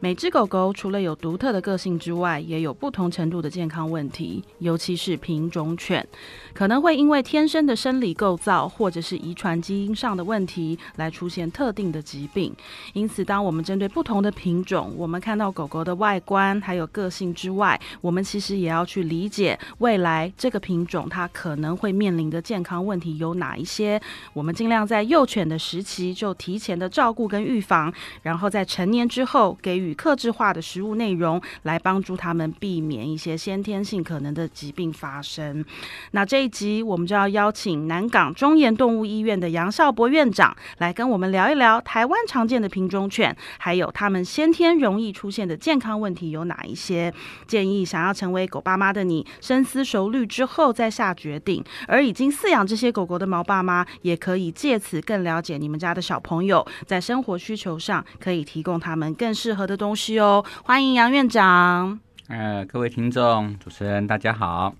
每只狗狗除了有独特的个性之外，也有不同程度的健康问题，尤其是品种犬，可能会因为天生的生理构造或者是遗传基因上的问题，来出现特定的疾病。因此，当我们针对不同的品种，我们看到狗狗的外观还有个性之外，我们其实也要去理解未来这个品种它可能会面临的健康问题有哪一些。我们尽量在幼犬的时期就提前的照顾跟预防，然后在成年之后给予与克制化的食物内容，来帮助他们避免一些先天性可能的疾病发生。那这一集我们就要邀请南港中研动物医院的杨少博院长来跟我们聊一聊台湾常见的品种犬，还有他们先天容易出现的健康问题有哪一些。建议想要成为狗爸妈的你，深思熟虑之后再下决定。而已经饲养这些狗狗的毛爸妈，也可以借此更了解你们家的小朋友在生活需求上，可以提供他们更适合的东西哦。欢迎杨院长。呃，各位听众、主持人，大家好。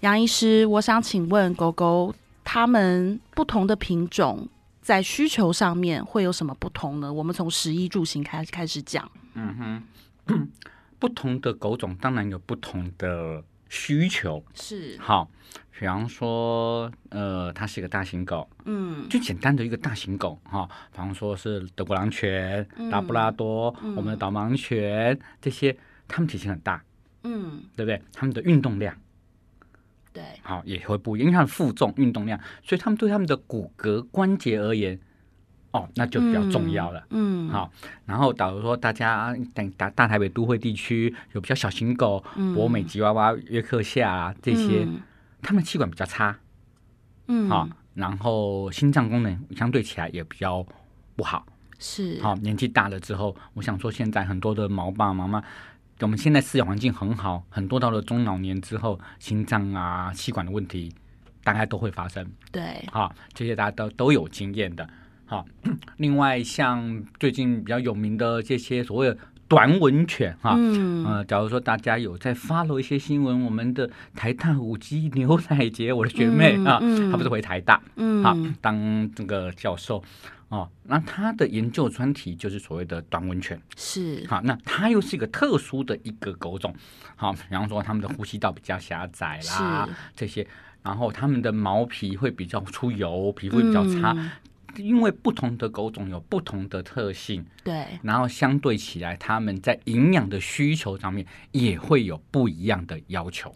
杨医师，我想请问狗狗它们不同的品种在需求上面会有什么不同呢？我们从食衣住行开开始讲。嗯哼，不同的狗种当然有不同的需求。是，好，比方说，呃，它是一个大型狗，嗯。最简单的一个大型狗哈，比方说是德国狼犬、拉布拉多、我们的导盲犬这些，它们体型很大，嗯，对不对？它们的运动量。对，好也会不一样，因为它的负重、运动量，所以它们对它们的骨骼关节而言，哦，那就比较重要了。嗯，好，然后假如说大家等大大台北都会地区有比较小型狗，博美吉娃娃、约克夏啊这些，嗯它们气管比较差，嗯，好，然后心脏功能相对起来也比较不好。是，好，年纪大了之后，我想说现在很多的毛爸妈妈，我们现在饲养环境很好，很多到了中老年之后，心脏啊、气管的问题大概都会发生。对，好，这些大家都都有经验的。好，另外像最近比较有名的这些所谓的短吻犬哈，嗯，呃，假如说大家有在 follow 一些新闻，我们的台大五 G 牛奶节，我的学妹啊，她不是回台大嗯，啊当这个教授哦，那她的研究专题就是所谓的短吻犬。是，好，那它又是一个特殊的一个狗种，好，比方说它们的呼吸道比较狭窄啦是，这些，然后它们的毛皮会比较出油，皮肤会比较差，嗯因为不同的狗种有不同的特性，对，然后相对起来，它们在营养的需求上面也会有不一样的要求。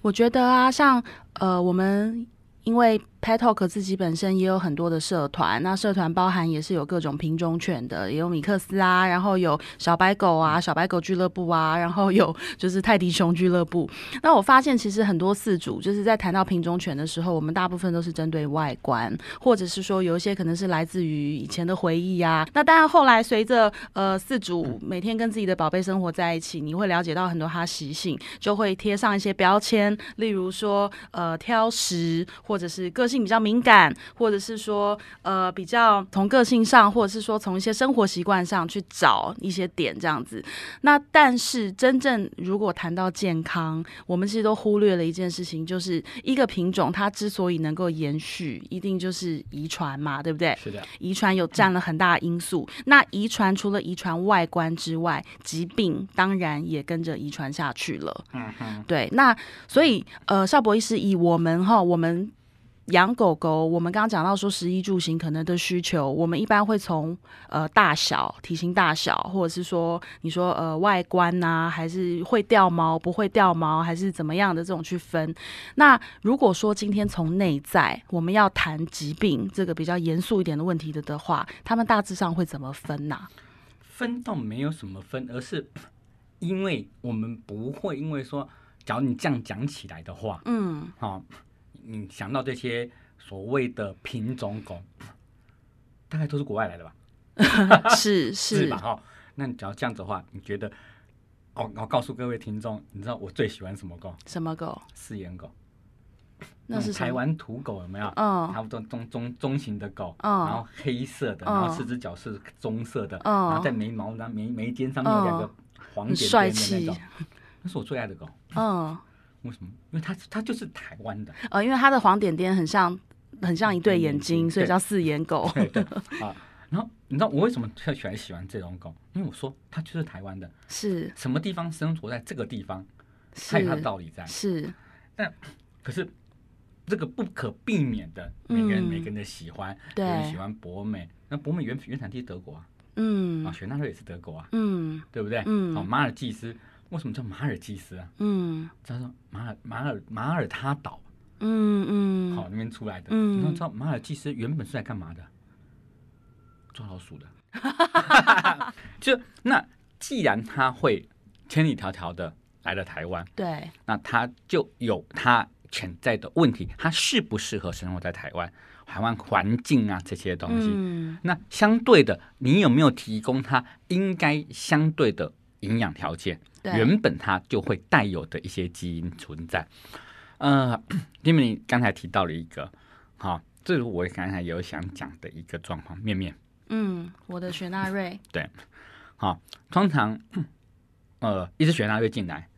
我觉得啊，像呃，我们因为 Pet Talk 自己本身也有很多的社团，那社团包含也是有各种品种犬的，也有米克斯啊，然后有小白狗啊、小白狗俱乐部啊，然后有就是泰迪熊俱乐部。那我发现其实很多饲主就是在谈到品种犬的时候，我们大部分都是针对外观，或者是说有一些可能是来自于以前的回忆啊。那当然后来随着呃饲主每天跟自己的宝贝生活在一起，你会了解到很多它习性，就会贴上一些标签，例如说呃挑食，或者是个性比较敏感，或者是说呃比较从个性上，或者是说从一些生活习惯上去找一些点这样子。那但是真正如果谈到健康，我们其实都忽略了一件事情，就是一个品种它之所以能够延续，一定就是遗传嘛，对不对？是的，遗传有占了很大的因素。那遗传除了遗传外观之外，疾病当然也跟着遗传下去了。嗯哼，对，那所以呃，邵博医师以我们哈，我们养狗狗，我们刚刚讲到说食衣住行可能的需求，我们一般会从呃大小、体型大小，或者是说你说呃外观呐、还是会掉毛不会掉毛，还是怎么样的这种去分。那如果说今天从内在我们要谈疾病这个比较严肃一点的问题的的话，他们大致上会怎么分呐、分倒没有什么分，而是因为我们不会因为说，假如你这样讲起来的话，嗯，好、你想到这些所谓的品种狗，大概都是国外来的吧？是是吧？哈、那你只要这样子的话，你觉得？哦，我告诉各位听众，你知道我最喜欢什么狗？什么狗？四眼狗。那是台湾土狗有没有？嗯差不多中中中型的狗，嗯然后黑色的，嗯然后四只脚是棕色的，嗯然后在眉毛上眉眉尖上面有两个黄点点的那种，那是我最爱的狗。嗯为什么？因为它它就是台湾的，呃，因为它的黄点点很像很像一对眼睛，所以叫四眼狗。对对啊。然后你知道我为什么特喜欢喜欢这种狗？因为我说它就是台湾的，是。什么地方生活在这个地方，它有它的是道理在。是，可是这个不可避免的，每个人、嗯。每个人的喜欢，有对人喜欢博美，那博美原原产地是德国啊，嗯。啊，雪纳瑞也是德国啊，嗯。对不对？嗯。哦，马尔济斯为什么叫马尔济斯啊？嗯他说马尔马尔马尔他岛，嗯嗯，好、那边出来的。嗯你知道马尔济斯原本是来干嘛的？抓老鼠的。就那既然他会千里迢迢的来了台湾，对，那他就有他潜在的问题，他适不适合生活在台湾？台湾环境啊这些东西。嗯那相对的，你有没有提供他应该相对的营养条件？原本它就会带有的一些基因存在。呃，因为你刚才提到了一个，好、这是我刚才有想讲的一个状况，面面。嗯，我的雪纳瑞，对好、通常，呃，一只雪纳瑞进来，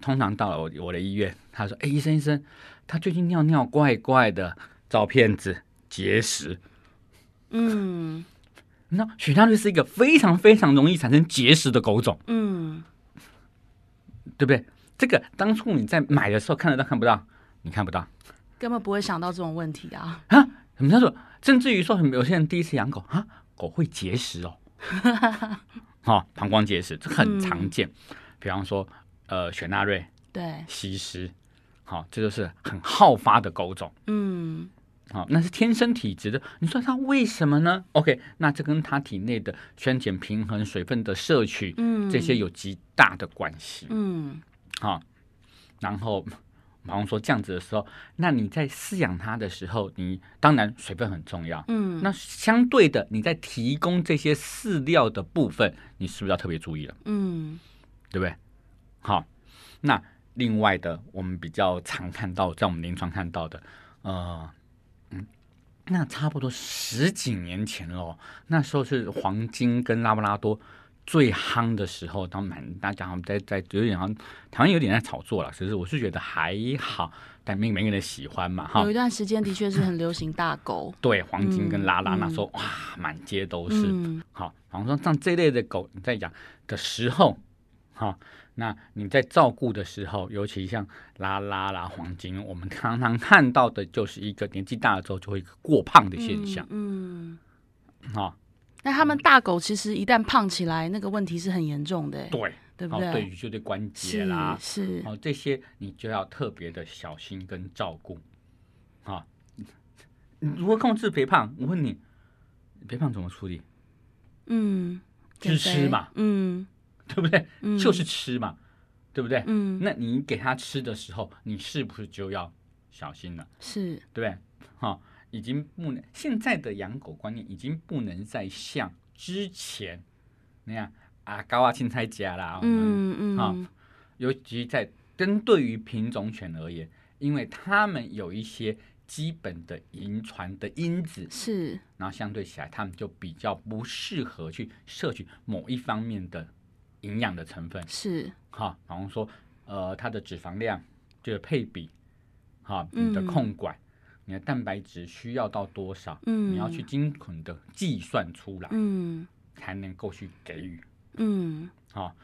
通常到了我我的医院，他说：“哎，医生医生，他最近尿尿怪怪的，照片子结石。嗯”那雪纳瑞是一个非常非常容易产生结石的狗种，嗯对不对？这个当初你在买的时候看得到看不到？你看不到根本不会想到这种问题啊。啊？什么叫做？甚至于说，有些人第一次养狗啊，狗会结石哦，好、膀胱结石，这很常见。比方说，呃，雪纳瑞、对，西施，好、这就是很好发的狗种。嗯好、那是天生体质的。你说它为什么呢？OK，那这跟他体内的酸碱平衡、水分的摄取嗯，这些有极大的关系。嗯好、然后，马红说这样子的时候，那你在饲养它的时候，你当然水分很重要。嗯，那相对的，你在提供这些饲料的部分，你是不是要特别注意了？嗯对不对？好，那另外的，我们比较常看到，在我们临床看到的，呃，嗯，那差不多十几年前喽，那时候是黄金跟拉布拉多最夯的时候，当然大家好像在在有点好像台湾有点在炒作了，其实我是觉得还好，但每每个人喜欢嘛，哈有一，段时间的确是很流行大狗，对，黄金跟拉拉、嗯那时候哇，满街都是。嗯好，然后说像这类的狗，你在养的时候，好，那你在照顾的时候，尤其像拉拉啦、黄金，我们常常看到的就是一个年纪大了之后就会过胖的现象，嗯。哦、那他们大狗其实一旦胖起来，那个问题是很严重的，对，好，对不对？对于就对关节啦，是，哦，这些你就要特别的小心跟照顾，啊，你如何控制肥胖？我问你，肥胖怎么处理？嗯，就是吃嘛，嗯对不对？嗯，就是吃嘛，对不对？嗯那你给他吃的时候，你是不是就要小心了？是对不对？哈、已经不能现在的养狗观念已经不能再像之前那样啊高啊青菜夹啦，嗯，好嗯嗯尤其在针对于品种犬而言，因为它们有一些基本的遗传的因子，是然后相对起来，它们就比较不适合去摄取某一方面的营养的成分。是。哈，比方说，呃，它的脂肪量就是配比，哈，你的嗯。控管，你的蛋白质需要到多少，嗯。你要去精准的计算出来，嗯。才能够去给予。嗯。哈，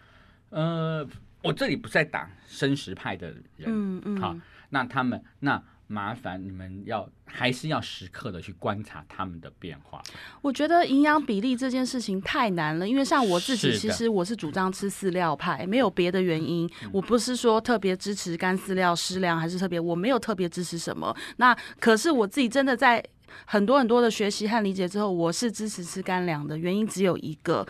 呃，我这里不在打生食派的人，嗯嗯。好那他们那麻烦你们要还是要时刻的去观察他们的变化。我觉得营养比例这件事情太难了，因为像我自己，其实我是主张吃饲料派，没有别的原因。嗯我不是说特别支持干饲料湿粮，还是特别我没有特别支持什么。那可是我自己真的在很多很多的学习和理解之后，我是支持吃干粮的。原因只有一个，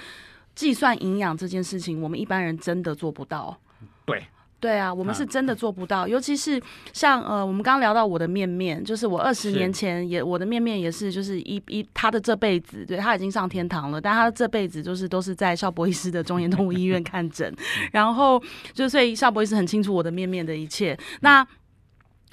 计算营养这件事情，我们一般人真的做不到。对，对啊，我们啊是真的做不到，尤其是像呃，我们刚刚聊到我的面面，就是我二十年前也我的面面也是，就是一一他的这辈子，对他已经上天堂了，但他这辈子就是都是在邵博医师的中研动物医院看诊，然后就所以邵博医师很清楚我的面面的一切，那。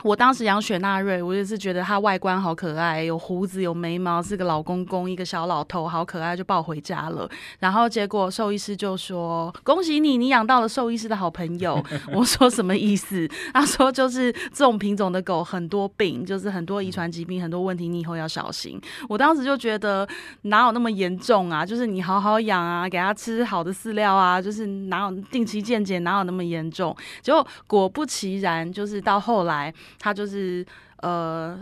我当时养雪纳瑞，我也是觉得它外观好可爱，有胡子有眉毛，是个老公公，一个小老头，好可爱，就抱回家了。然后结果兽医师就说：“恭喜你，你养到了兽医师的好朋友。”我说什么意思？他说就是这种品种的狗很多病，就是很多遗传疾病，很多问题，你以后要小心。我当时就觉得哪有那么严重啊？就是你好好养啊，给它吃好的饲料啊，就是哪有定期健检，哪有那么严重？结果果不其然，就是到后来。他就是呃，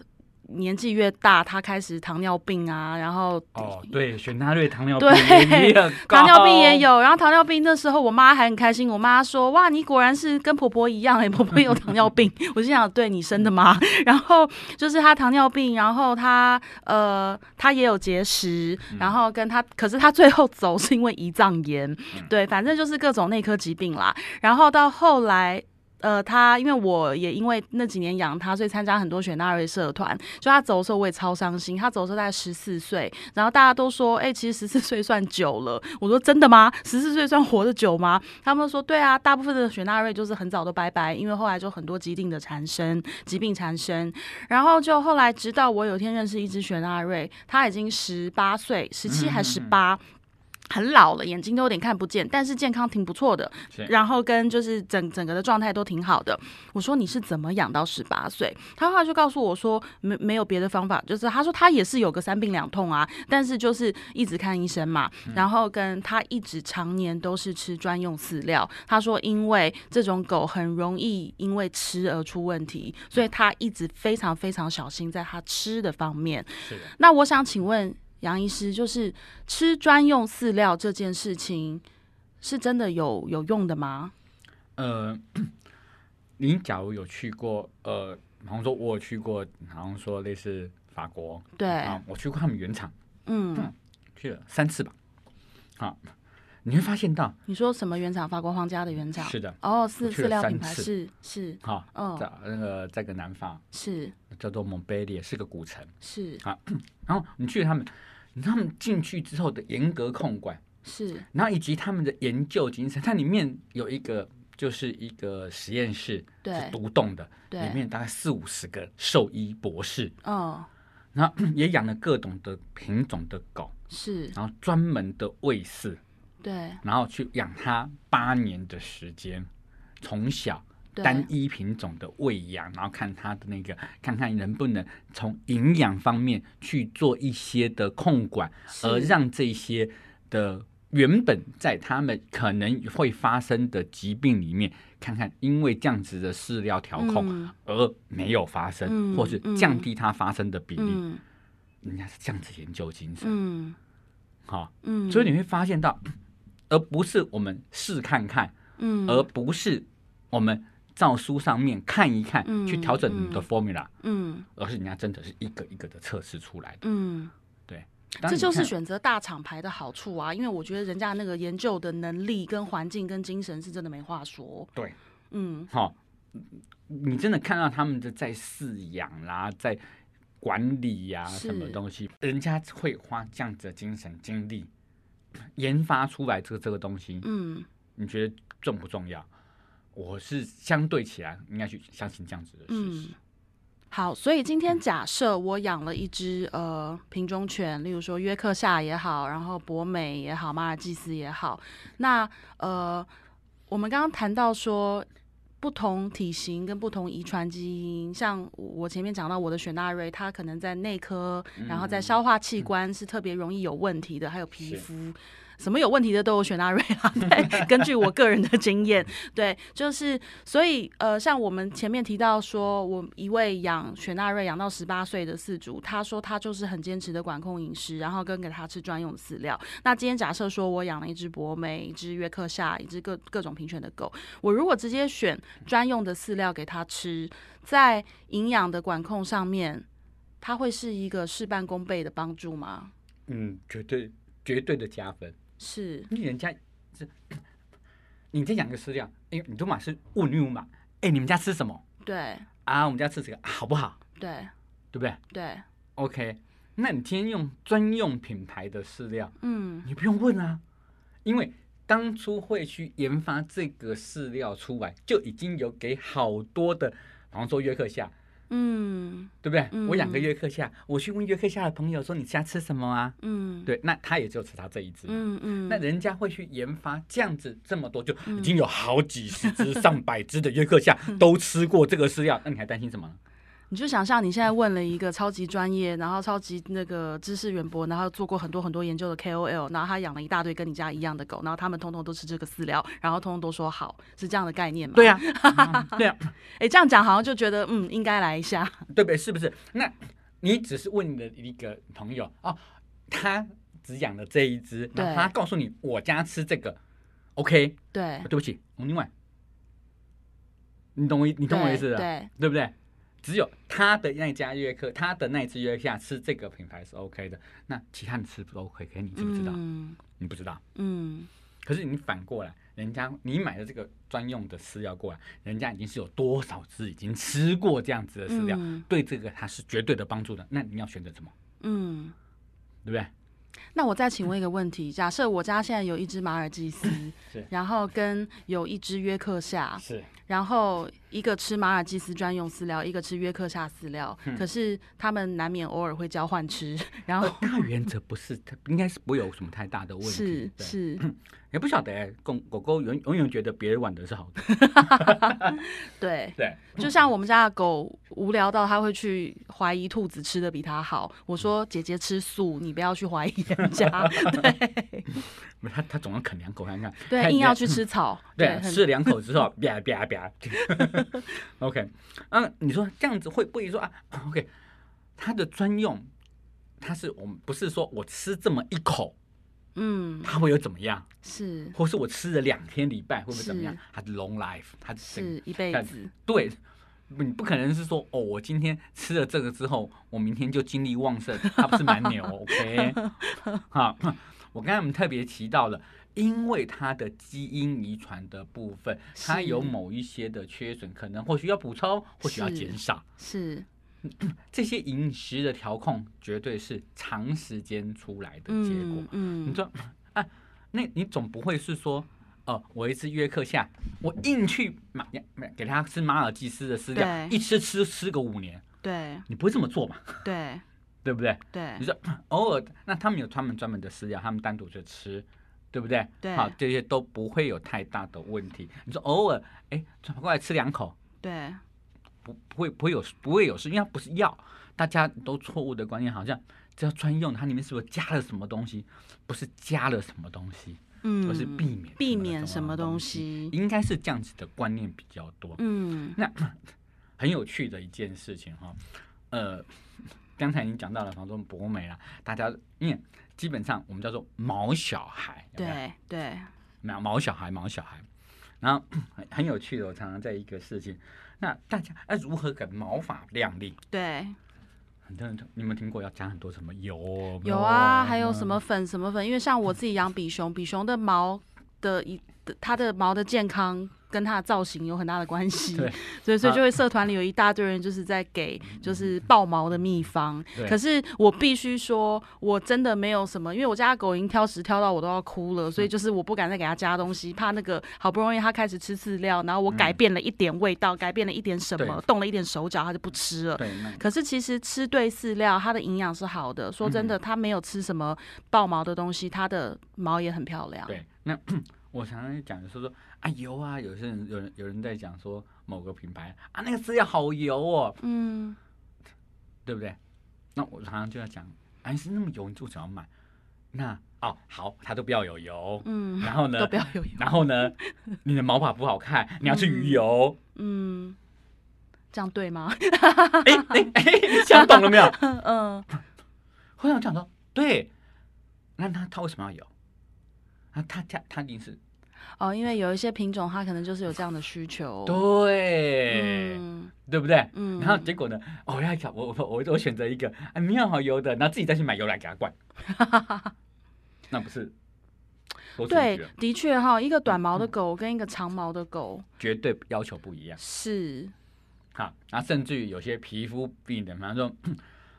年纪越大，他开始糖尿病啊，然后哦，对，选他瑞糖尿病对，糖尿病也有。然后糖尿病那时候，我妈还很开心。我妈说：“哇，你果然是跟婆婆一样哎，婆婆有糖尿病。”我心想：“对你生的吗？” 然后就是他糖尿病，然后他呃，他也有结石，然后跟他，可是他最后走是因为胰脏炎。对，反正就是各种内科疾病啦。然后到后来。呃，他因为我也因为那几年养他，所以参加很多雪纳瑞社团。就他走的时候，我也超伤心。他走的时候大概十四岁，然后大家都说，哎，其实十四岁算久了。我说真的吗？十四岁算活得久吗？他们说对啊，大部分的雪纳瑞就是很早都拜拜，因为后来就很多疾病的产生，疾病产生。然后就后来，直到我有一天认识一只雪纳瑞，他已经十八岁，十七还十八。很老了，眼睛都有点看不见，但是健康挺不错的。然后跟就是整整个的状态都挺好的。我说你是怎么养到十八岁？他后来就告诉我说没没有别的方法，就是他说他也是有个三病两痛啊，但是就是一直看医生嘛。然后跟他一直常年都是吃专用饲料。他说因为这种狗很容易因为吃而出问题，所以他一直非常非常小心在他吃的方面。是的。那我想请问。杨医师，就是吃专用饲料这件事情，是真的有有用的吗？呃，您假如有去过，呃，好像说我有去过，好像说类似法国，对，啊，我去过他们原厂，嗯，去了三次吧。好，你会发现到，你说什么原厂？法国皇家的原厂？是的，哦，是饲料品牌是是，好，嗯，在那个在个南方，是叫做蒙贝利，是个古城，是啊，然后你去他们。他们进去之后的严格控管是，然后以及他们的研究精神，它里面有一个就是一个实验室，对，独栋的，对，里面大概四五十个兽医博士，哦，然后也养了各种的品种的狗，是，然后专门的喂饲，对，然后去养它八年的时间，从小。单一品种的喂养，然后看它的那个，看看能不能从营养方面去做一些的控管，而让这些的原本在他们可能会发生的疾病里面，看看因为这样子的饲料调控而没有发生，或是降低它发生的比例。人家是这样子研究精神，嗯，好，嗯，所以你会发现到，而不是我们试看看，嗯，而不是我们。照书上面看一看，去调整你的 formula，嗯，而是人家真的是一个一个的测试出来的，嗯，对，这就是选择大厂牌的好处啊，因为我觉得人家那个研究的能力、跟环境、跟精神是真的没话说，对，嗯，好，你真的看到他们的在饲养啦，在管理呀，什么东西，人家会花这样子的精神精力研发出来这个这个东西，嗯，你觉得重不重要？我是相对起来应该去相信这样子的事实。好，所以今天假设我养了一只呃品种犬，例如说约克夏也好，然后博美也好，马尔济斯也好，那呃，我们刚刚谈到说不同体型跟不同遗传基因，像我前面讲到我的雪纳瑞，它可能在内科，然后在消化器官是特别容易有问题的，还有皮肤。什么有问题的都有雪纳瑞啊？对，根据我个人的经验，对，就是所以呃，像我们前面提到说，我一位养雪纳瑞养到十八岁的饲主，他说他就是很坚持的管控饮食，然后跟给他吃专用饲料。那今天假设说我养了一只博美、一只约克夏、一只各各种品犬的狗，我如果直接选专用的饲料给他吃，在营养的管控上面，它会是一个事半功倍的帮助吗？嗯，绝对绝对的加分。是，你人家是，你再养个饲料，哎，你都嘛是问你嘛，哎，你们家吃什么？对，啊，我们家吃这个好不好？对，对不对？对，OK，那你今天用专用品牌的饲料，嗯，你不用问啊，因为当初会去研发这个饲料出来，就已经有给好多的，比方说约克夏，嗯对不对？嗯我养个约克夏，我去问约克夏的朋友说你家吃什么啊？嗯，对，那他也就吃他这一只嘛。嗯嗯，那人家会去研发这样子这么多，就已经有好几十只、上百只的约克夏 都吃过这个饲料，那你还担心什么呢？你就想象你现在问了一个超级专业，然后超级那个知识渊博，然后做过很多很多研究的 KOL，然后他养了一大堆跟你家一样的狗，然后他们通通都吃这个饲料，然后通通都说好，是这样的概念吗？对呀、啊，对呀、哎，这样讲好像就觉得嗯，应该来一下。对不对？是不是？那你只是问你的一个朋友哦，他只养了这一只，他告诉你我家吃这个，OK？对，对不起，我另外，你懂我你懂我意思的，对，对不对？只有他的那家约客，他的那一只约克夏吃这个品牌是 OK 的，那其他的吃不 OK？可是你知不知道？嗯你不知道。嗯，可是你反过来，人家你买的这个专用的饲料过来，人家已经是有多少只已经吃过这样子的饲料，嗯对这个它是绝对的帮助的。那你要选择什么？嗯。对不对？那我再请问一个问题：假设我家现在有一只马尔济斯 是，然后跟有一只约克夏，是然后一个吃马尔济斯专用饲料，一个吃约克夏饲料，嗯可是他们难免偶尔会交换吃，然后大原则不是，它应该是不会有什么太大的问题。是是，也不晓得哎，狗狗狗永永远觉得别人玩的是好的。对，对，就像我们家的狗无聊到它会去怀疑兔子吃的比它好，我说姐姐吃素，你不要去怀疑人家，对他他总要啃两口看看。对，硬要去吃草，对，很吃两口之后，啪啪啪。OK，嗯，你说这样子会不会说啊？OK，它的专用，它是我们不是说我吃这么一口，嗯它会有怎么样，是或是我吃了两天礼拜会不会怎么样是？它是 long life，它整是一辈子，对。你不可能是说哦，我今天吃了这个之后，我明天就精力旺盛，它不是蛮牛，OK？好，我刚才我们特别提到了，因为它的基因遗传的部分，它有某一些的缺损，可能或许要补充，或许要减少。是 这些饮食的调控，绝对是长时间出来的结果。嗯嗯，你说啊，那你总不会是说，哦，我一次约克夏，我硬去买买给他吃马尔济斯的饲料，一吃吃吃个五年，对你不会这么做嘛？对对不对？对你说偶尔，那他们有他们专门的饲料，他们单独去吃，对不对？对好，这些都不会有太大的问题。你说偶尔，哎，转过来吃两口，对，不不会不会有不会有事，因为它不是药，大家都错误的观念，好像只要专用，它里面是不是加了什么东西？不是加了什么东西，嗯，而是避免避免什什么东西，应该是这样子的观念比较多。嗯那很有趣的一件事情哈，呃，刚才已经讲到了房中博美啦，大家因为基本上我们叫做毛小孩，对对，毛毛小孩，毛小孩。然后很很有趣的，我常常在一个事情，那大家哎如何给毛发亮丽？对，很多人你有没有听过要加很多什么油？有啊，还有什么粉什么粉，因为像我自己养比熊，比熊的毛的一的它的毛的健康跟它的造型有很大的关系，对。所以所以啊就会社团里有一大堆人就是在给就是爆毛的秘方，对。可是我必须说，我真的没有什么，因为我家的狗已经挑食挑到我都要哭了，所以就是我不敢再给它加东西，怕那个好不容易它开始吃饲料，然后我改变了一点味道，改变了一点什么，动了一点手脚，它就不吃了。对，可是其实吃对饲料，它的营养是好的。说真的，它没有吃什么爆毛的东西，它的毛也很漂亮。对，那我常常讲的是说啊油啊，有些人有人有人在讲说某个品牌啊那个饲料好油哦，嗯，对不对？那我常常就要讲，哎是那么油，你为什么要买？那哦好，它都不要有油，嗯，然后呢 都不要有油。然后呢，你的毛发不好看，你要去鱼油。嗯，这样对吗？哎哎哎，你想懂了没有？嗯，后来我讲说，对，那他他为什么要有？啊，他他他一定是哦，因为有一些品种它可能就是有这样的需求。对，嗯对不对？嗯，然后结果呢？哦，我要想，我我我我选择一个啊没有好油的，然后自己再去买油来给它灌，那不是对，的确哈，一个短毛嗯的狗跟一个长毛的狗绝对要求不一样。是，好，然后甚至于有些皮肤病的，比方说，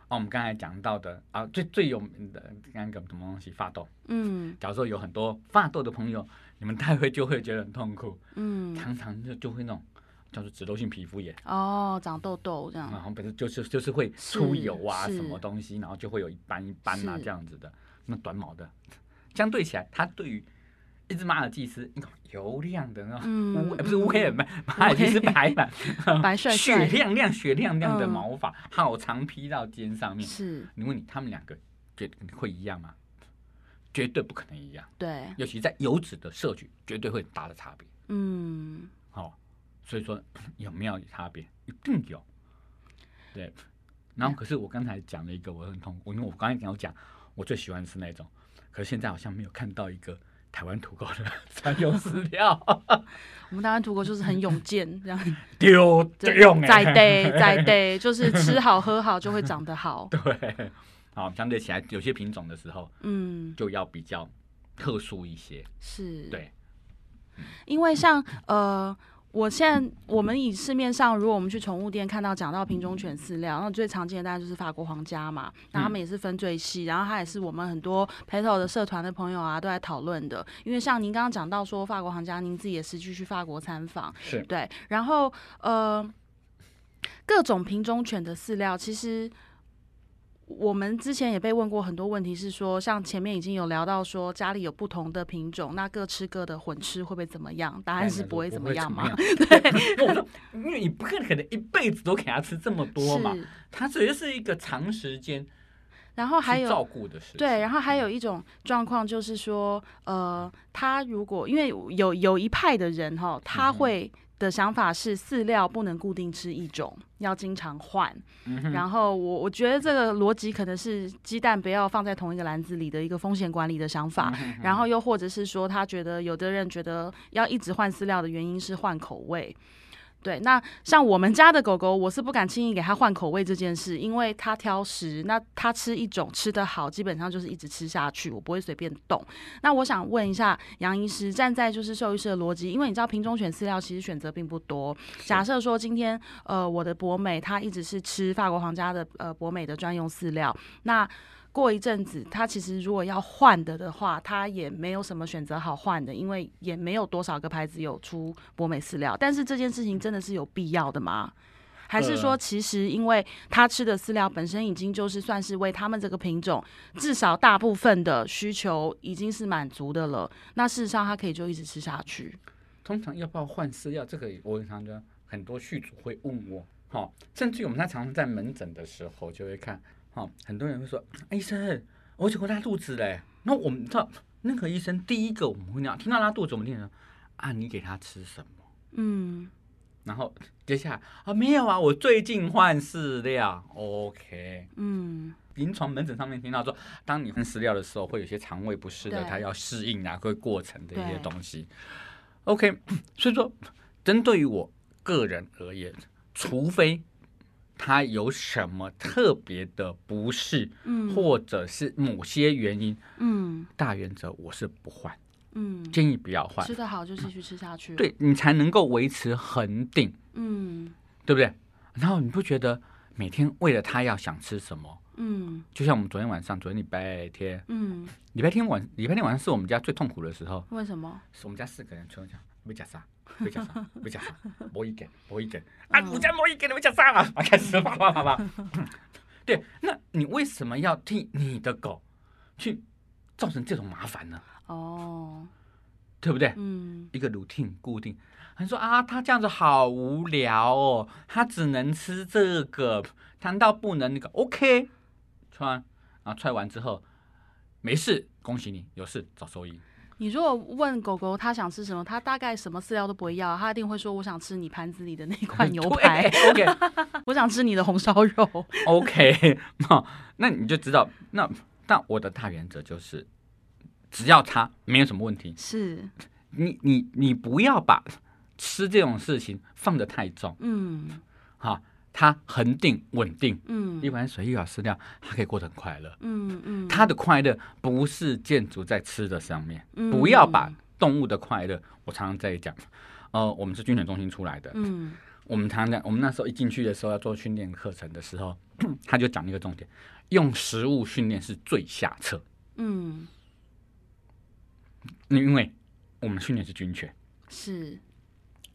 哦，我们刚才讲到的啊，最最有名的那个什么东西，发痘。嗯假如说有很多发痘的朋友，你们待会就会觉得很痛苦，嗯，常常就就会那种，叫做脂漏性皮肤炎，哦，长痘痘这样，然后本身就是就是会出油啊，什么东西，然后就会有一斑一斑啊这样子的。那短毛的，相对起来，它对于一只马尔济斯那种油亮的那种嗯乌，呃不是乌黑的，马尔济斯白版，白帅。雪亮亮、雪亮亮的嗯。毛发，好长披到肩上面。是，你问你，他们两个觉得会一样吗？绝对不可能一样，对，尤其在油脂的摄取，绝对会有大的差别。嗯，哦，所以说有没有差别？一定有。对，然后可是我刚才讲了一个我很痛，苦因为我刚才跟我讲，我最喜欢的是那种，可是现在好像没有看到一个台湾土狗的专用饲料，我们台湾土狗就是很勇健，这样，丢对用在地，在地，就是吃好喝好就会长得好，对，好，相对起来有些品种的时候嗯，就要比较特殊一些，是，对，因为像呃。我现在我们以市面上，如果我们去宠物店看到讲到品种犬饲料，那最常见的当然就是法国皇家嘛，那他们也是分最细，然后它也是我们很多 e t 的社团的朋友啊都在讨论的。因为像您刚刚讲到说法国皇家，您自己也是去去法国参访，是。对，然后呃，各种品种犬的饲料，其实我们之前也被问过很多问题，是说像前面已经有聊到说家里有不同的品种，那各吃各的，混吃会不会怎么样？答案是不会怎么样嘛。对，我说，因为你不可能一辈子都给他吃这么多嘛，是，它只是一个长时间然后还有照顾的事情。对，然后还有一种状况就是说，呃，他如果因为有有一派的人哈，他会的想法是饲料不能固定吃一种，要经常换。嗯，然后我我觉得这个逻辑可能是鸡蛋不要放在同一个篮子里的一个风险管理的想法。嗯然后又或者是说，他觉得有的人觉得要一直换饲料的原因是换口味。对，那像我们家的狗狗，我是不敢轻易给它换口味这件事，因为它挑食。那它吃一种吃得好，基本上就是一直吃下去，我不会随便动。那我想问一下杨医师，站在就是兽医师的逻辑，因为你知道品种犬饲料其实选择并不多。假设说今天呃我的博美它一直是吃法国皇家的呃博美的专用饲料，那过一阵子，他其实如果要换的的话，他也没有什么选择好换的，因为也没有多少个牌子有出博美饲料。但是这件事情真的是有必要的吗？还是说，呃其实因为他吃的饲料本身已经就是算是为他们这个品种至少大部分的需求已经是满足的了，那事实上他可以就一直吃下去。通常要不要换饲料，这个我常常很多续主会问我，哈、甚至于我们在常常在门诊的时候就会看，哈、很多人会说，哎医生，我结果拉肚子嘞。那我们知道那个医生第一个我们会那样，听到拉肚子，我们听说啊，你给他吃什么？嗯，然后接下来啊，没有啊，我最近换饲料，OK。嗯，临床门诊上面听到说，当你换饲料的时候，会有些肠胃不适的，对它要适应啊，会过程的一些东西。OK，所以说，针对于我个人而言，除非他有什么特别的不适，嗯或者是某些原因，嗯大原则我是不换，嗯，建议不要换吃，得好就继续吃下去。，对你才能够维持恒定，嗯对不对？然后你不觉得每天为了他要想吃什么？嗯就像我们昨天晚上，昨天礼拜天，嗯，礼拜天晚，礼拜天晚上是我们家最痛苦的时候，为什么？是我们家四个人全部讲没讲啥，没讲啥，没讲啥，没一点，没一点啊，我家没一点，你们讲啥啊？啊，开始啪啪啪啪。对，那你为什么要替你的狗去造成这种麻烦呢？哦，对不对？嗯一个 routine 固定，他说啊，他这样子好无聊哦，他只能吃这个，难道不能那个？OK，穿，然后踹完之后没事，恭喜你，有事找兽医。你如果问狗狗它想吃什么，它大概什么饲料都不会要，它一定会说：“我想吃你盘子里的那 块牛排，OK 我想吃你的红烧肉。OK，那那你就知道，那但我的大原则就是，只要它没有什么问题”，是，你你你不要把吃这种事情放得太重嗯。哈，它恒定稳定，嗯。一碗水一碗饲料，它可以过得很快乐。嗯嗯，它的快乐不是建筑在吃的上面，嗯。不要把动物的快乐，我常常在讲，呃，我们是军犬中心出来的，嗯。我们常常讲，我们那时候一进去的时候要做训练课程的时候，他就讲一个重点，用食物训练是最下策，嗯。因为我们训练是军犬，是，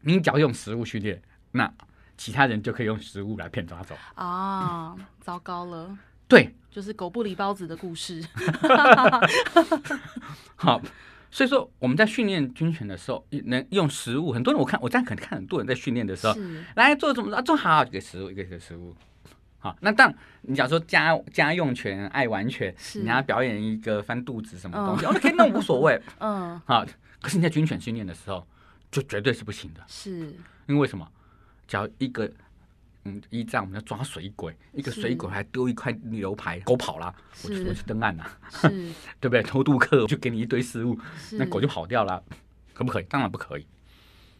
你只要用食物训练，那其他人就可以用食物来骗抓走。啊，糟糕了，对，就是狗不理包子的故事。好，所以说我们在训练军犬的时候，能用食物，很多人我看我这样可能看很多人在训练的时候，是，来做怎么啊做好，给食物一个一个食物。好，那当你假如说家家用犬、爱玩犬，是你要表演一个翻肚子什么东西，哦，可以那无所谓。嗯，好，可是你在军犬训练的时候，就绝对是不行的，是，因为为什么？只要一个。嗯，依仗我们要抓水鬼，一个水鬼还丢一块牛排，狗跑了，我是就我去登岸啦，是，对不对？偷渡客就给你一堆食物，那狗就跑掉了，可不可以？当然不可以。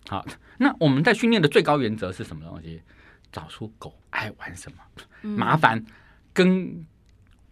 好，那我们在训练的最高原则是什么东西？找出狗爱玩什么，嗯麻烦跟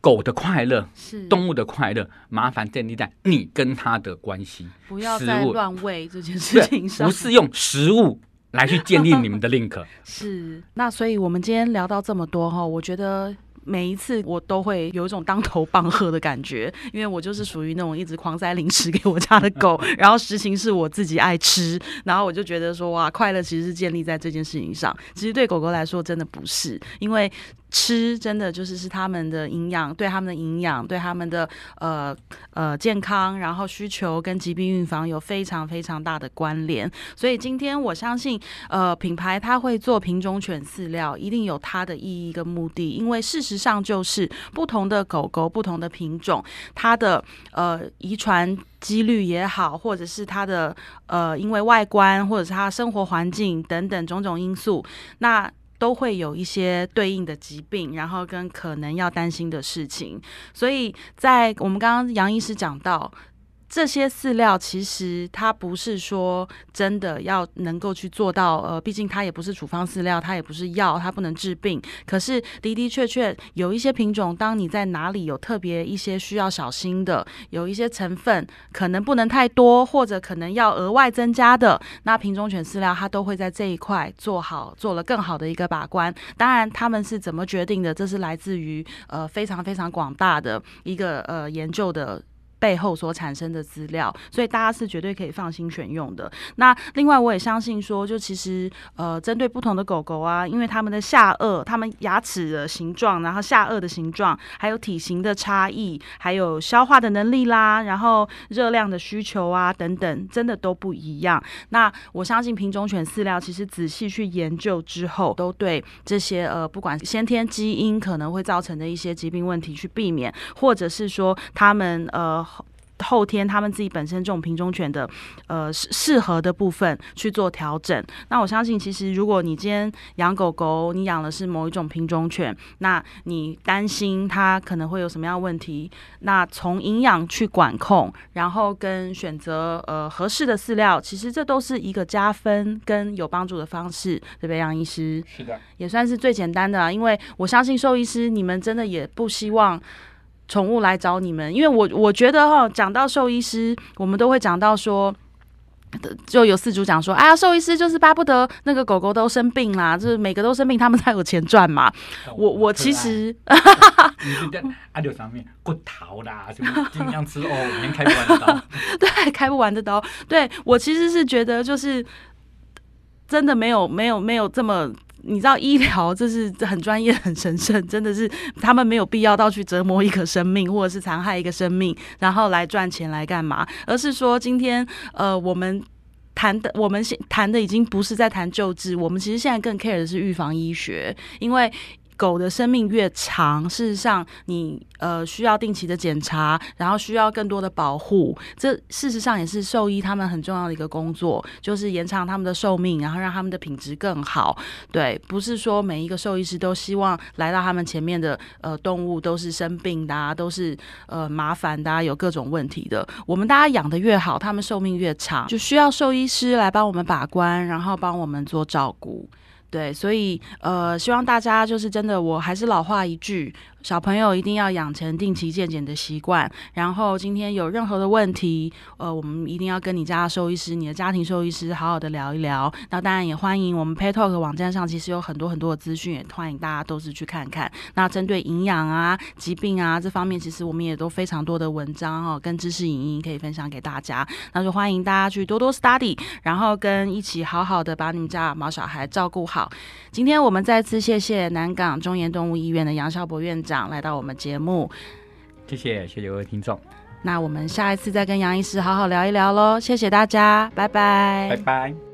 狗的快乐、是动物的快乐，麻烦建立在你跟它的关系，不要再乱喂这件事情，上不。是用食物来去建立你们的 link。是，那所以我们今天聊到这么多哈，我觉得。每一次我都会有一种当头棒喝的感觉，因为我就是属于那种一直狂塞零食给我家的狗，然后实情是我自己爱吃，然后我就觉得说哇，快乐其实是建立在这件事情上。其实对狗狗来说真的不是，因为吃真的就是是他们的营养，对他们的营养，对他们的呃呃健康，然后需求跟疾病预防有非常非常大的关联。所以今天我相信，呃，品牌它会做品种犬饲料，一定有它的意义跟目的，因为事实上就是不同的狗狗、不同的品种，它的呃遗传几率也好，或者是它的呃因为外观或者是它生活环境等等种种因素，那。都会有一些对应的疾病，然后跟可能要担心的事情，所以在我们刚刚杨医师讲到，这些饲料其实它不是说真的要能够去做到，呃，毕竟它也不是处方饲料，它也不是药，它不能治病。可是的的确确有一些品种，当你在哪里有特别一些需要小心的，有一些成分可能不能太多，或者可能要额外增加的，那品种犬饲料它都会在这一块做好，做了更好的一个把关。当然，他们是怎么决定的，这是来自于呃非常非常广大的一个呃研究的。背后所产生的资料，所以大家是绝对可以放心选用的。那另外，我也相信说，就其实呃，针对不同的狗狗啊，因为它们的下颚、它们牙齿的形状，然后下颚的形状，还有体型的差异，还有消化的能力啦，然后热量的需求啊等等，真的都不一样。那我相信品种犬饲料其实仔细去研究之后，都对这些呃，不管先天基因可能会造成的一些疾病问题去避免，或者是说他们呃。后天他们自己本身这种品种犬的呃适适合的部分去做调整。那我相信，其实如果你今天养狗狗，你养的是某一种品种犬，那你担心它可能会有什么样的问题？那从营养去管控，然后跟选择呃合适的饲料，其实这都是一个加分跟有帮助的方式，对不对，杨医师？是的，也算是最简单的啊，因为我相信兽医师你们真的也不希望宠物来找你们，因为我我觉得哈，讲到兽医师，我们都会讲到说。就有四主讲说，哎呀，兽医师就是巴不得那个狗狗都生病啦，就是每个都生病，他们才有钱赚嘛。我我其实你是在阿六上面骨头啦，什么尽量吃哦，每天开不完的刀。对开不完的刀，对我其实是觉得就是真的没有没有没有这么。你知道医疗这是很专业、很神圣，真的是他们没有必要到去折磨一个生命，或者是残害一个生命，然后来赚钱来干嘛？而是说今天呃，我们谈的，我们现谈的已经不是在谈救治，我们其实现在更 care 的是预防医学，因为。狗的生命越长，事实上你呃需要定期的检查，然后需要更多的保护。这事实上也是兽医他们很重要的一个工作，就是延长他们的寿命，然后让他们的品质更好。对，不是说每一个兽医师都希望来到他们前面的呃动物都是生病的、啊，都是呃麻烦的、啊，有各种问题的。我们大家养的越好，他们寿命越长，就需要兽医师来帮我们把关，然后帮我们做照顾。对，所以呃，希望大家就是真的，我还是老话一句，小朋友一定要养成定期健检的习惯。然后今天有任何的问题，呃，我们一定要跟你家的兽医师、你的家庭兽医师好好的聊一聊。那当然也欢迎我们 Pet Talk 网站上其实有很多很多的资讯，也欢迎大家都是去看看。那针对营养啊、疾病啊这方面，其实我们也都非常多的文章哈，跟知识影音可以分享给大家。那就欢迎大家去多多 study，然后跟一起好好的把你们家毛小孩照顾好好。今天我们再次谢谢南港中研动物医院的杨孝博院长来到我们节目，谢谢谢谢各位听众，那我们下一次再跟杨医师好好聊一聊喽，谢谢大家，拜拜，拜拜。